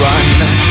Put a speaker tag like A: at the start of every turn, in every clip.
A: run.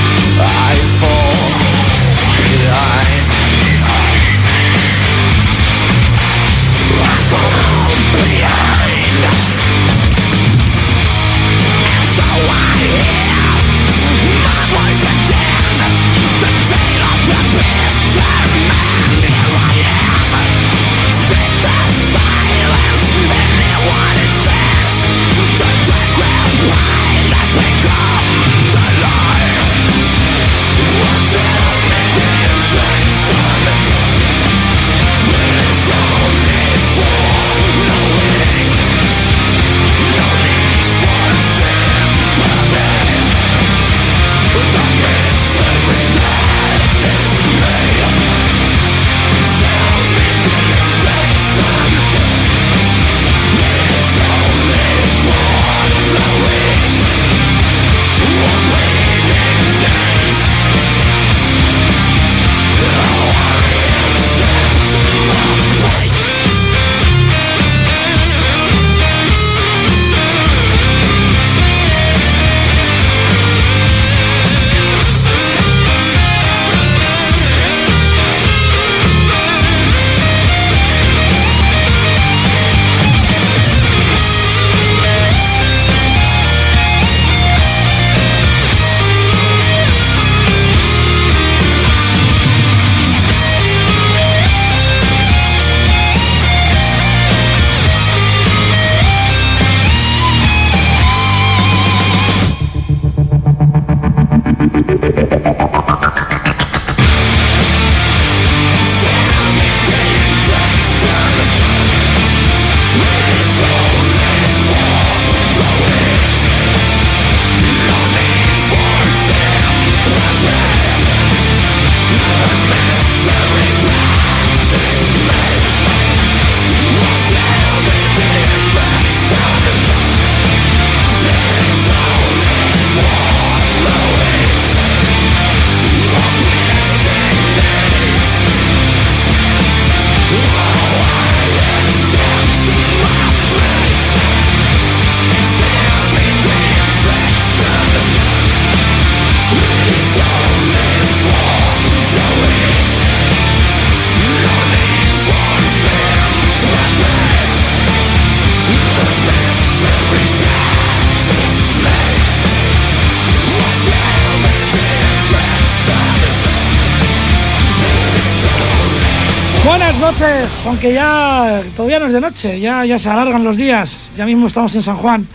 A: Aunque ya todavía no es de noche, ya, ya se alargan los días, ya mismo estamos en San Juan.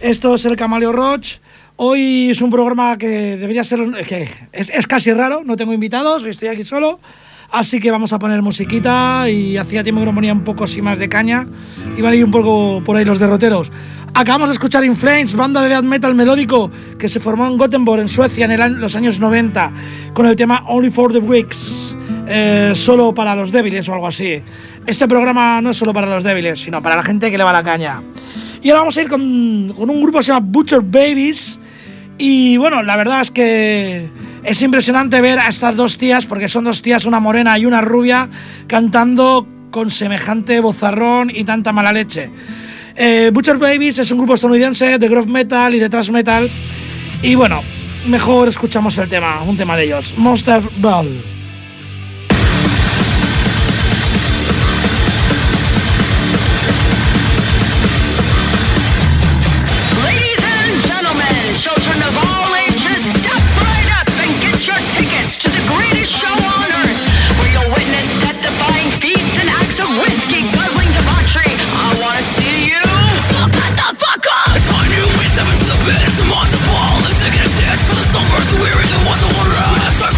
A: Esto es el Camaleo Roach. Hoy es un programa que debería ser, que es, casi raro, no tengo invitados, estoy aquí solo, así que vamos a poner musiquita y hacía tiempo que no ponía un poco así más de caña, iban a ir un poco por ahí los derroteros. Acabamos de escuchar In Flames, banda de death metal melódico que se formó en Gothenburg, en Suecia, en los años 90, con el tema Only for the Weeks, eh, solo para los débiles o algo así. Este programa no es solo para los débiles, sino para la gente que le va la caña. Y ahora vamos a ir con, un grupo que se llama Butcher Babies. Y bueno, la verdad es que es impresionante ver a estas dos tías, porque son dos tías, una morena y una rubia, cantando con semejante bozarrón y tanta mala leche.
B: Eh, Butcher Babies es un grupo estadounidense de groove metal y de thrash metal. Y bueno, mejor escuchamos el tema, un tema de ellos, Monster Ball.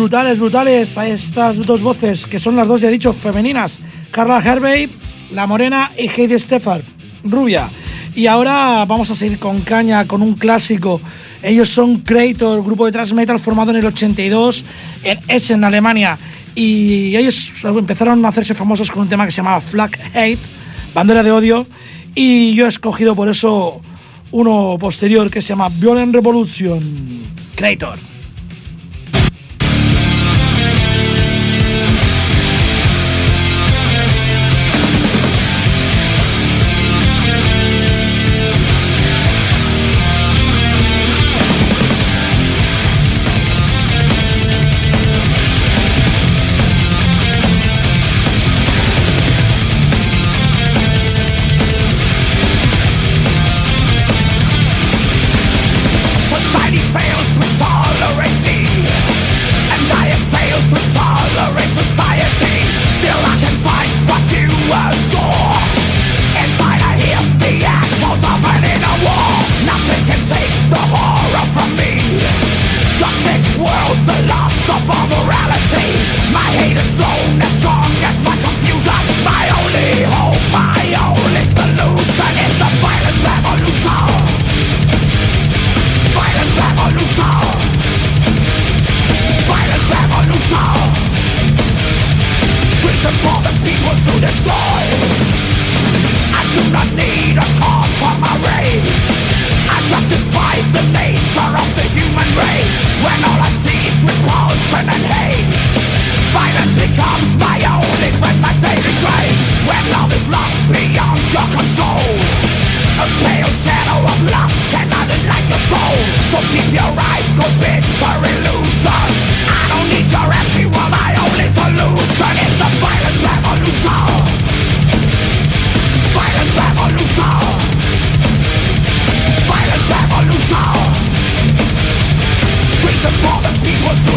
B: brutales, brutales a estas dos voces, que son las dos, ya he dicho, femeninas. Carla Hervey, la morena, y Heidi Stefan, rubia. Y ahora vamos a seguir con caña, con un clásico. Ellos son Creator, grupo de thrash metal formado en el 82 en Essen, Alemania. Y ellos empezaron a hacerse famosos con un tema que se llamaba Flag Hate, bandera de odio. Y yo he escogido por eso uno posterior que se llama Violent Revolution, Creator.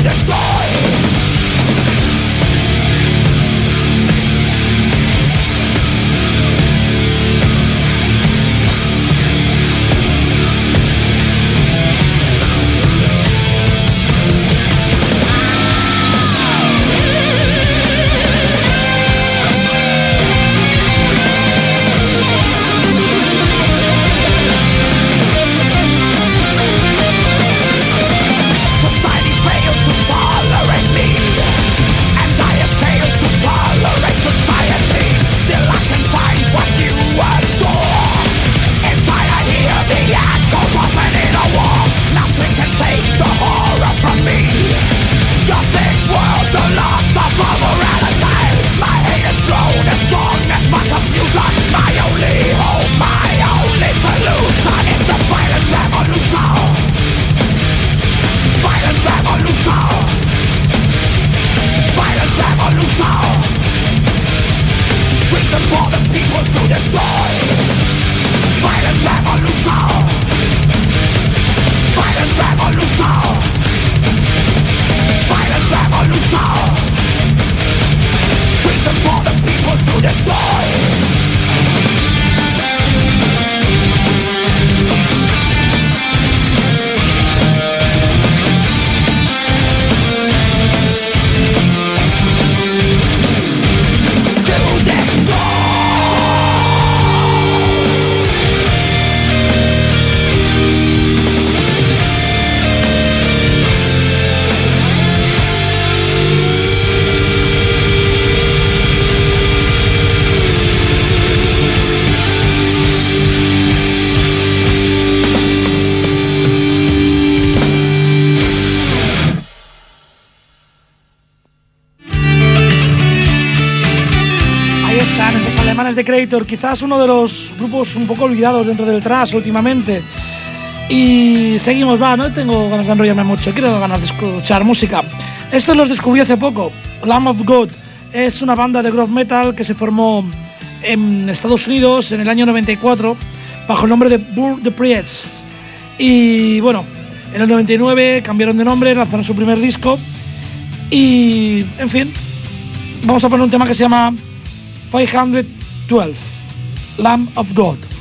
C: destroy Creator, quizás uno de los grupos un poco olvidados dentro del trash últimamente. Y seguimos, va, no tengo ganas de enrollarme mucho, quiero ganas de escuchar música. Estos los descubrí hace poco, Lamb of God. Es una banda de groove metal que se formó en Estados Unidos en el año 94 bajo el nombre de Burr the Priests. Y bueno, en el 99 cambiaron de nombre, lanzaron su primer disco. Y, en fin, vamos a poner un tema que se llama 500 12 Lamb of God.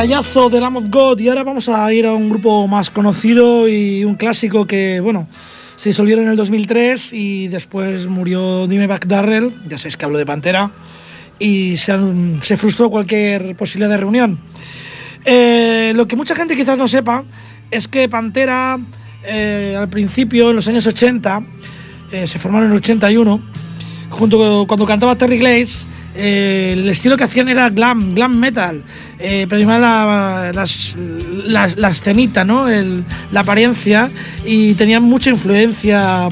D: Rayazo de Lamb of God. Y ahora vamos a ir a un grupo más conocido y un clásico que, bueno, se disolvieron en el 2003 y después murió Dime Darrell, ya sabéis que hablo de Pantera, y se, frustró cualquier posibilidad de reunión. Eh, lo que mucha gente quizás no sepa es que Pantera eh, al principio, en los años 80, eh, se formaron en el 81, junto cuando cantaba Terry Glaze, el estilo que hacían era glam, glam metal, eh, la, la, escenita, ¿no? la apariencia y tenían mucha influencia,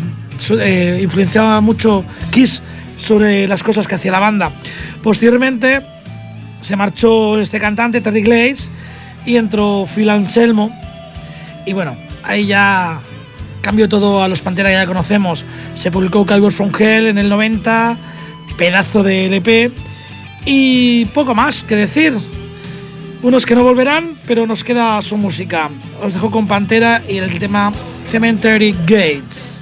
D: eh, influenciaba mucho Kiss sobre las cosas que hacía la banda. Posteriormente se marchó este cantante, Terry Glaze, y entró Phil Anselmo, y bueno, ahí ya cambió todo a los Pantera que ya conocemos. Se publicó Calvert from Hell en el 90 pedazo de LP. Y poco más que decir. Unos que no volverán, pero nos queda su música. Os dejo con Pantera y el tema Cemetery Gates.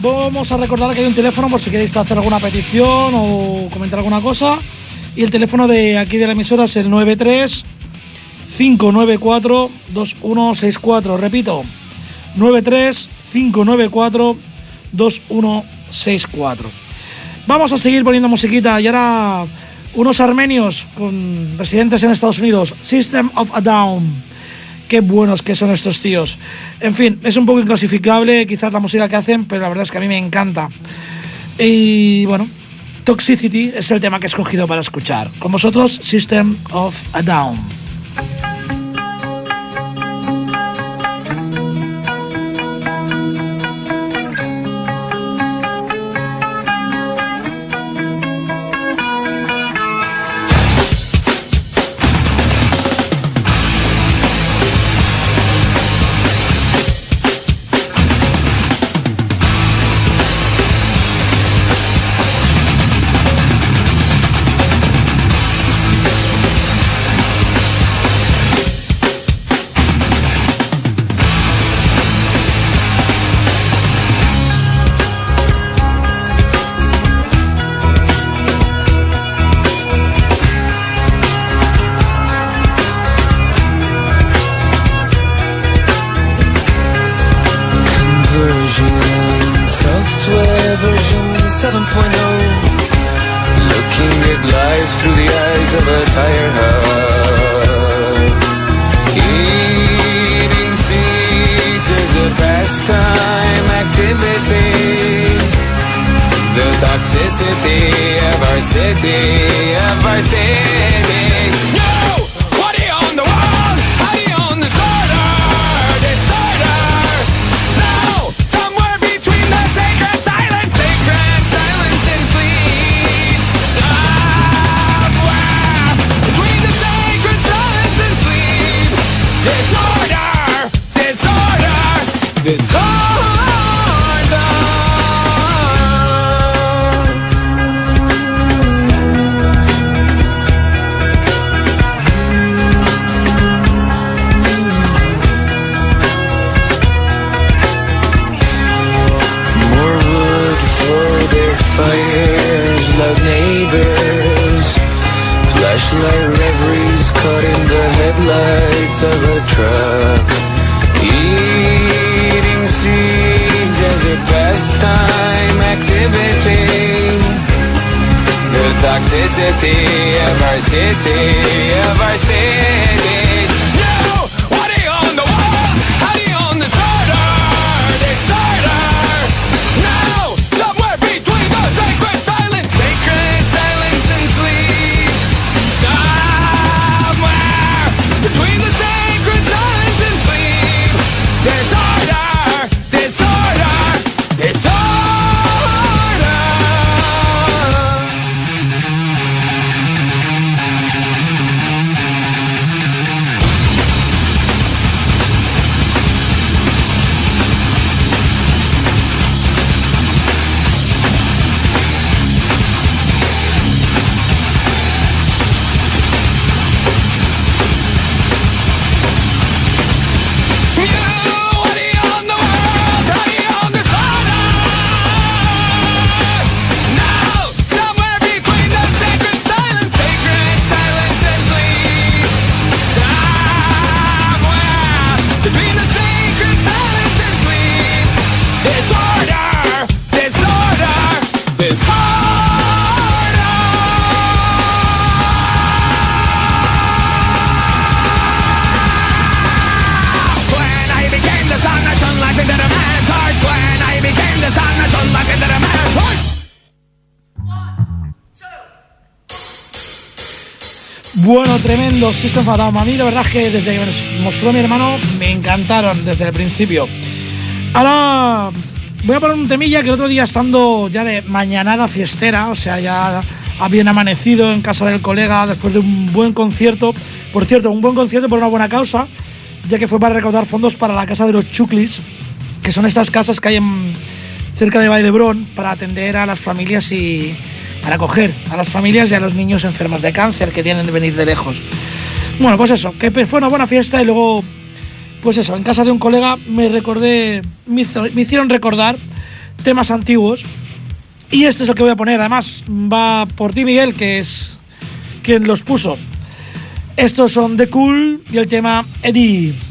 B: Vamos a recordar que hay un teléfono por si queréis hacer alguna petición o comentar alguna cosa. Y el teléfono de aquí de la emisora es el 93 594 2164. Repito, 93 594 2164. Vamos a seguir poniendo musiquita y ahora unos armenios con residentes en Estados Unidos, System of a Down. Qué buenos que son estos tíos. En fin, es un poco inclasificable quizás la música que hacen, pero la verdad es que a mí me encanta. Y bueno, Toxicity es el tema que he escogido para escuchar. Con vosotros, System of a Down. Bueno, tremendo System of A mí la verdad es que desde que me mostró mi hermano me encantaron desde el principio. Ahora voy a poner un temilla que el otro día estando ya de mañanada fiestera, o sea, ya habían amanecido en casa del colega después de un buen concierto. Por cierto, un buen concierto por una buena causa, ya que fue para recaudar fondos para la casa de los Chuclis, que son estas casas que hay en, cerca de Valdebrón para atender a las familias y, para acoger a las familias y a los niños enfermos de cáncer que tienen de venir de lejos. Bueno, pues eso, que fue una buena fiesta y luego, pues eso, en casa de un colega me recordé, me, hicieron recordar temas antiguos. Y este es el que voy a poner. Además, va por ti, Miguel, que es quien los puso. Estos son The Cool y el tema Eddie.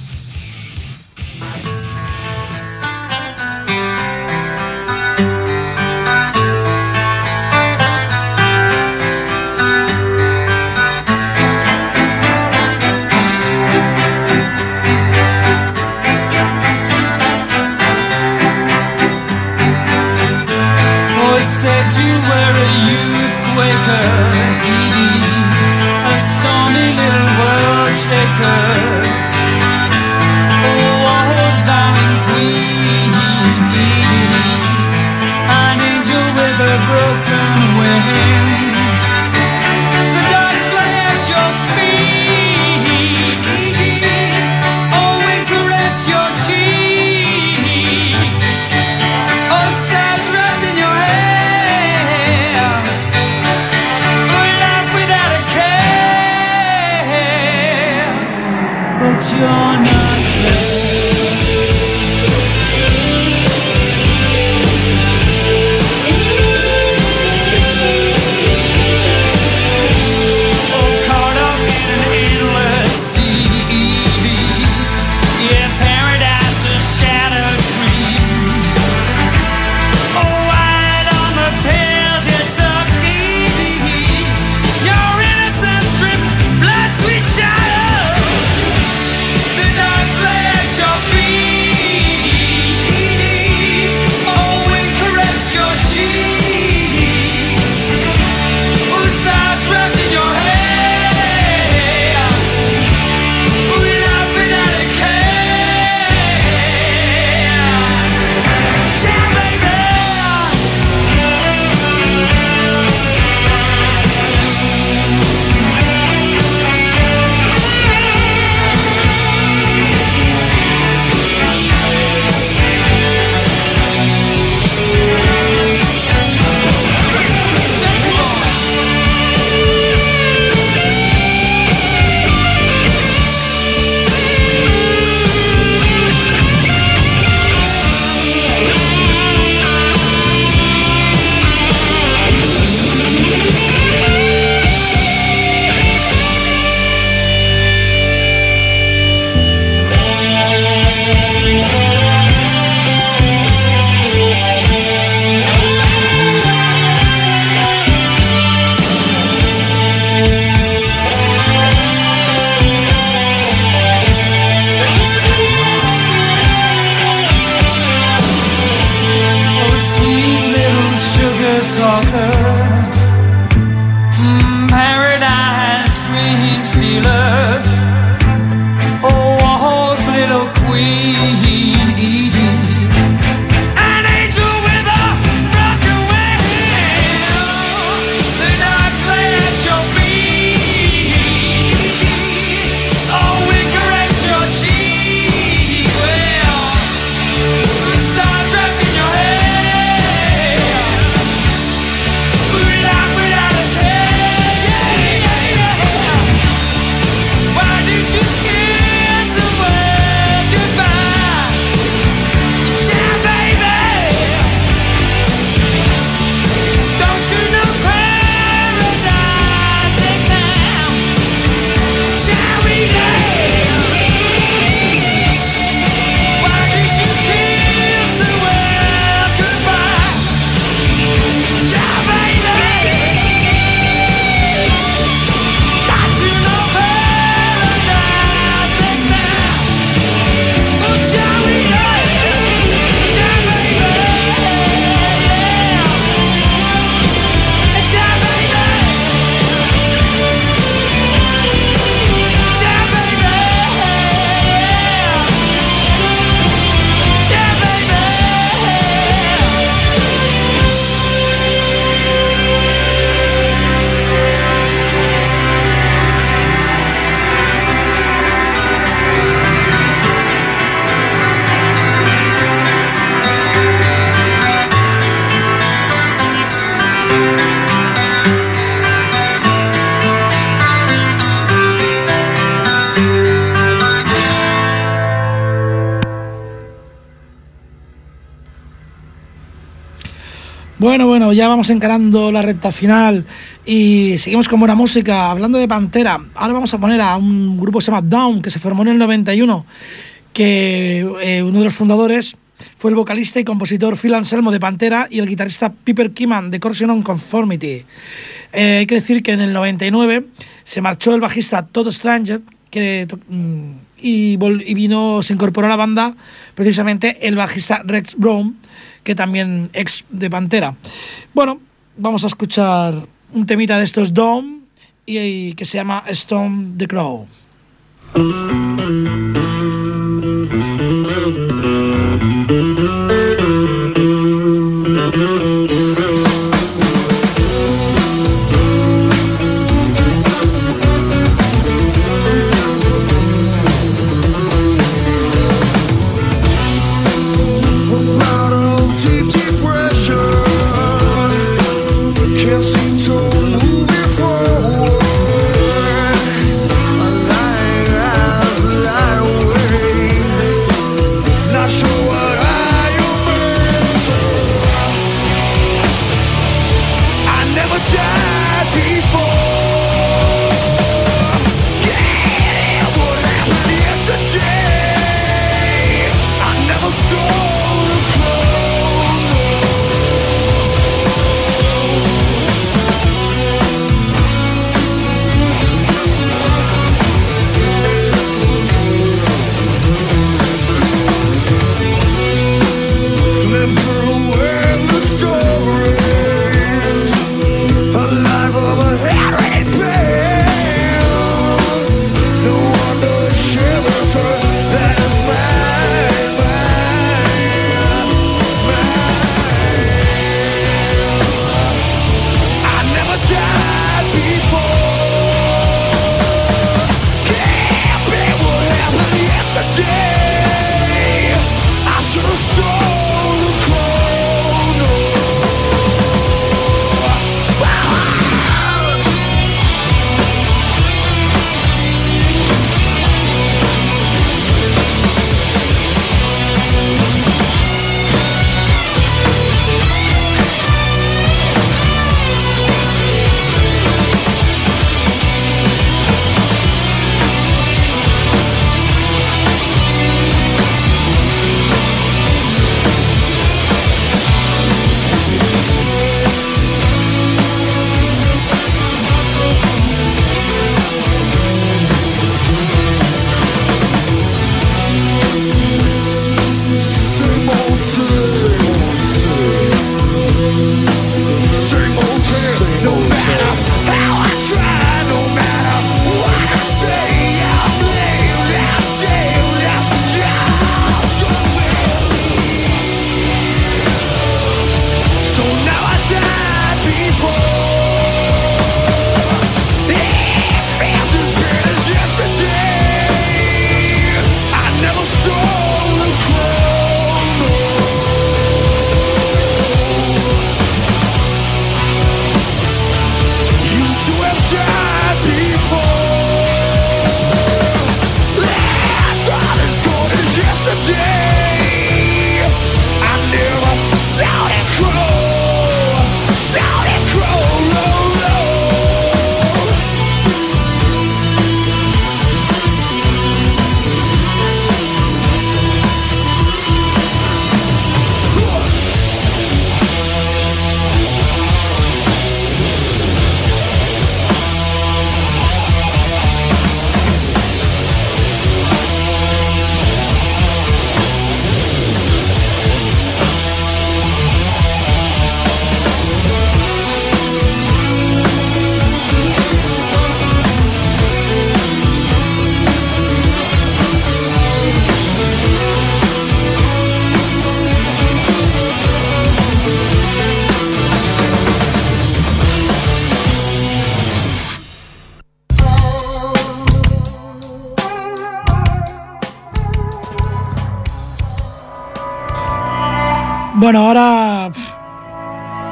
D: Bueno, bueno, ya vamos encarando la recta final y seguimos con buena música. Hablando de Pantera, ahora vamos a poner a un grupo que se llama Down, que se formó en el 91, que eh, uno de los fundadores fue el vocalista y compositor Phil Anselmo de Pantera y el guitarrista Piper Kiman de Corsion on Conformity. Eh, hay que decir que en el 99 se marchó el bajista Todd Stranger mm, y, y, vino, se incorporó a la banda precisamente el bajista Rex Brown que también ex de Pantera. Bueno, vamos a escuchar un temita de estos Dome y, y que se llama Stone the Crow.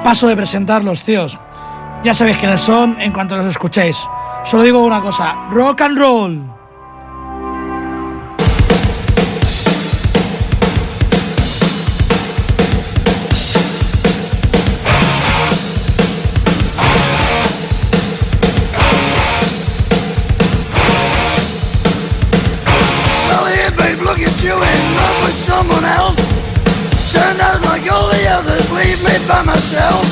D: Paso de presentarlos, tíos. Ya sabéis quiénes son en cuanto los escuchéis. Solo digo una cosa, rock and roll.
B: others leave me by myself.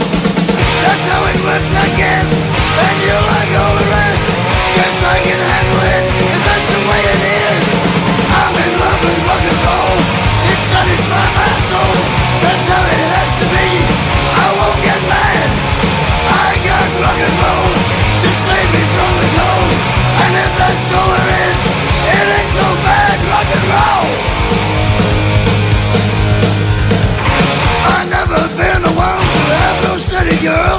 B: That's how it works, I guess. And you like all the rest. Guess I can handle it, and that's the way it is. I'm in love with rock and roll. It satisfies my soul. That's You're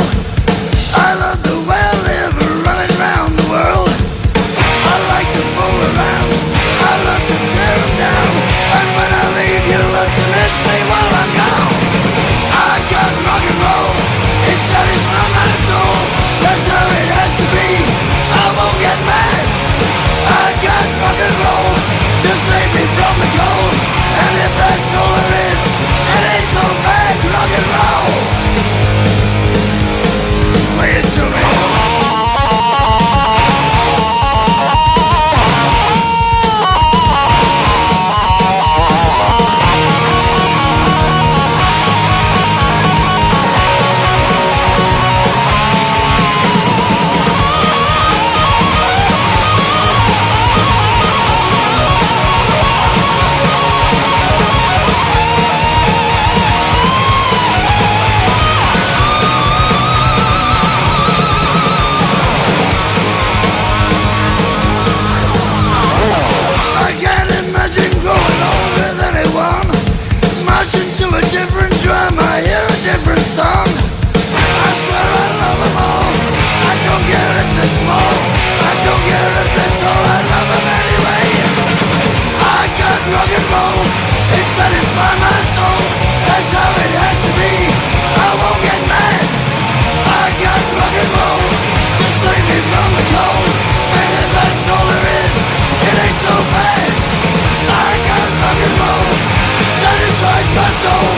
B: soul.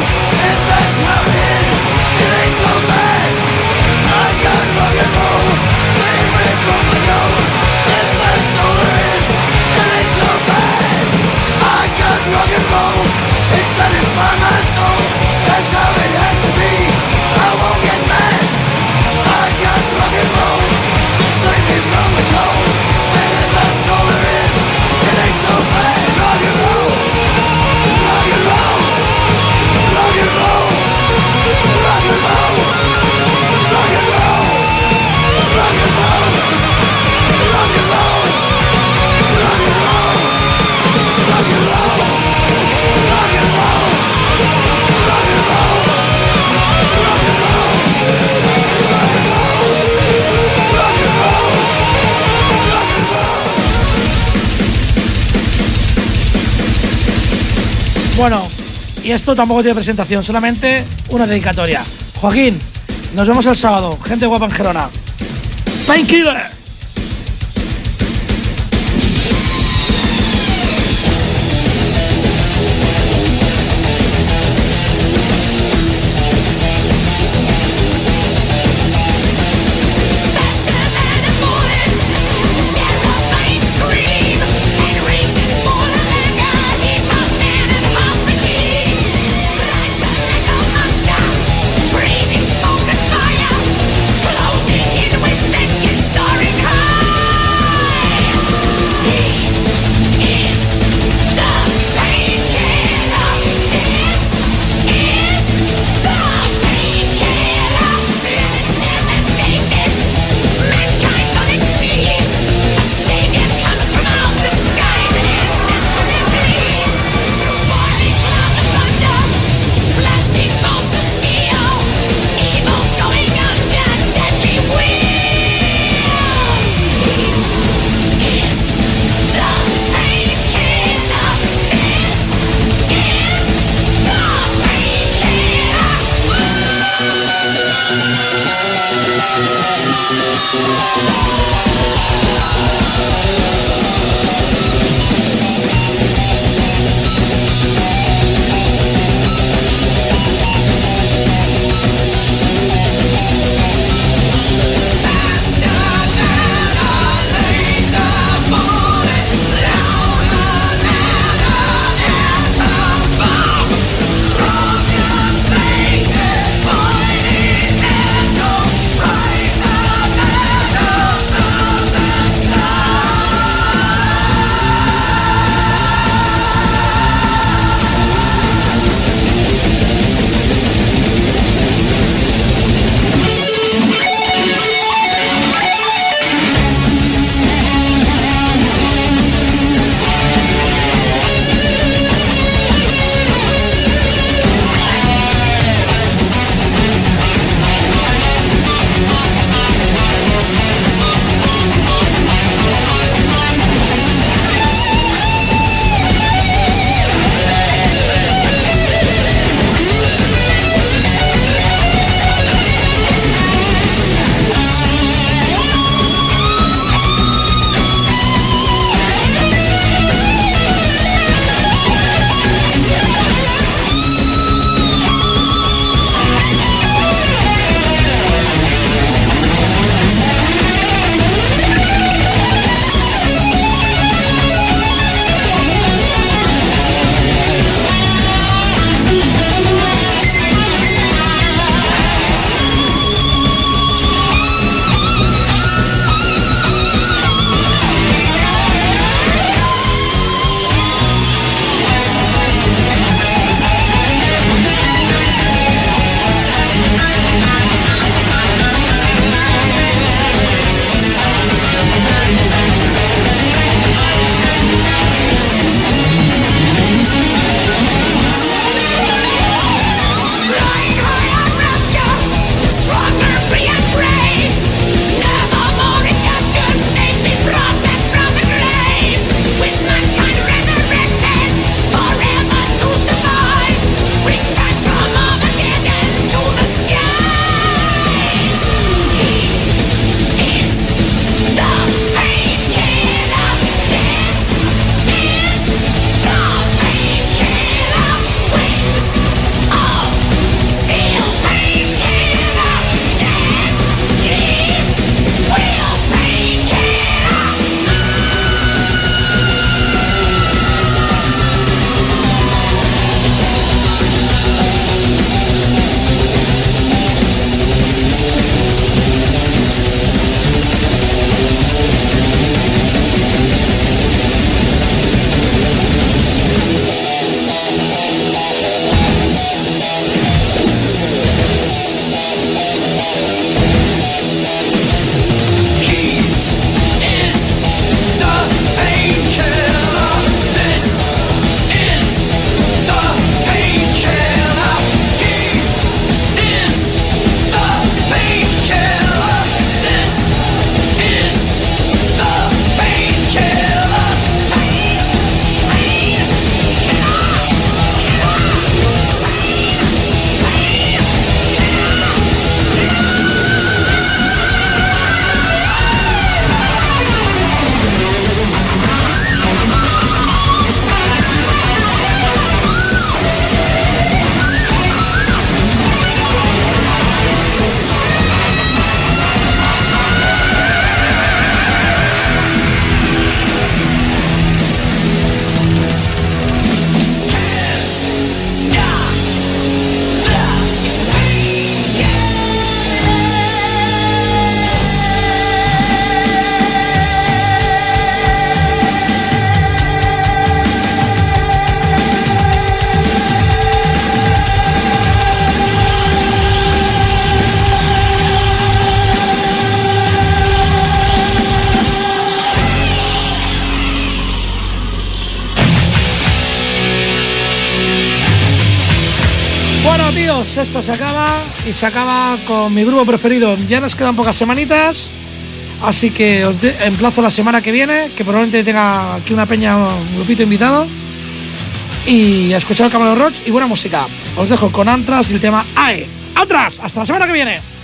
E: Bueno, y esto tampoco tiene presentación, solamente una dedicatoria. Joaquín, nos vemos el sábado. Gente guapa en Gerona. Painkiller. Y se acaba con mi grupo preferido. Ya nos quedan pocas semanitas, así que os emplazo la semana que viene, que probablemente tenga aquí una peña, un grupito invitado. Y a escuchar el Camarón Roach y buena música. Os dejo con Antras y el tema AE. ¡Antras! ¡Hasta la semana que viene!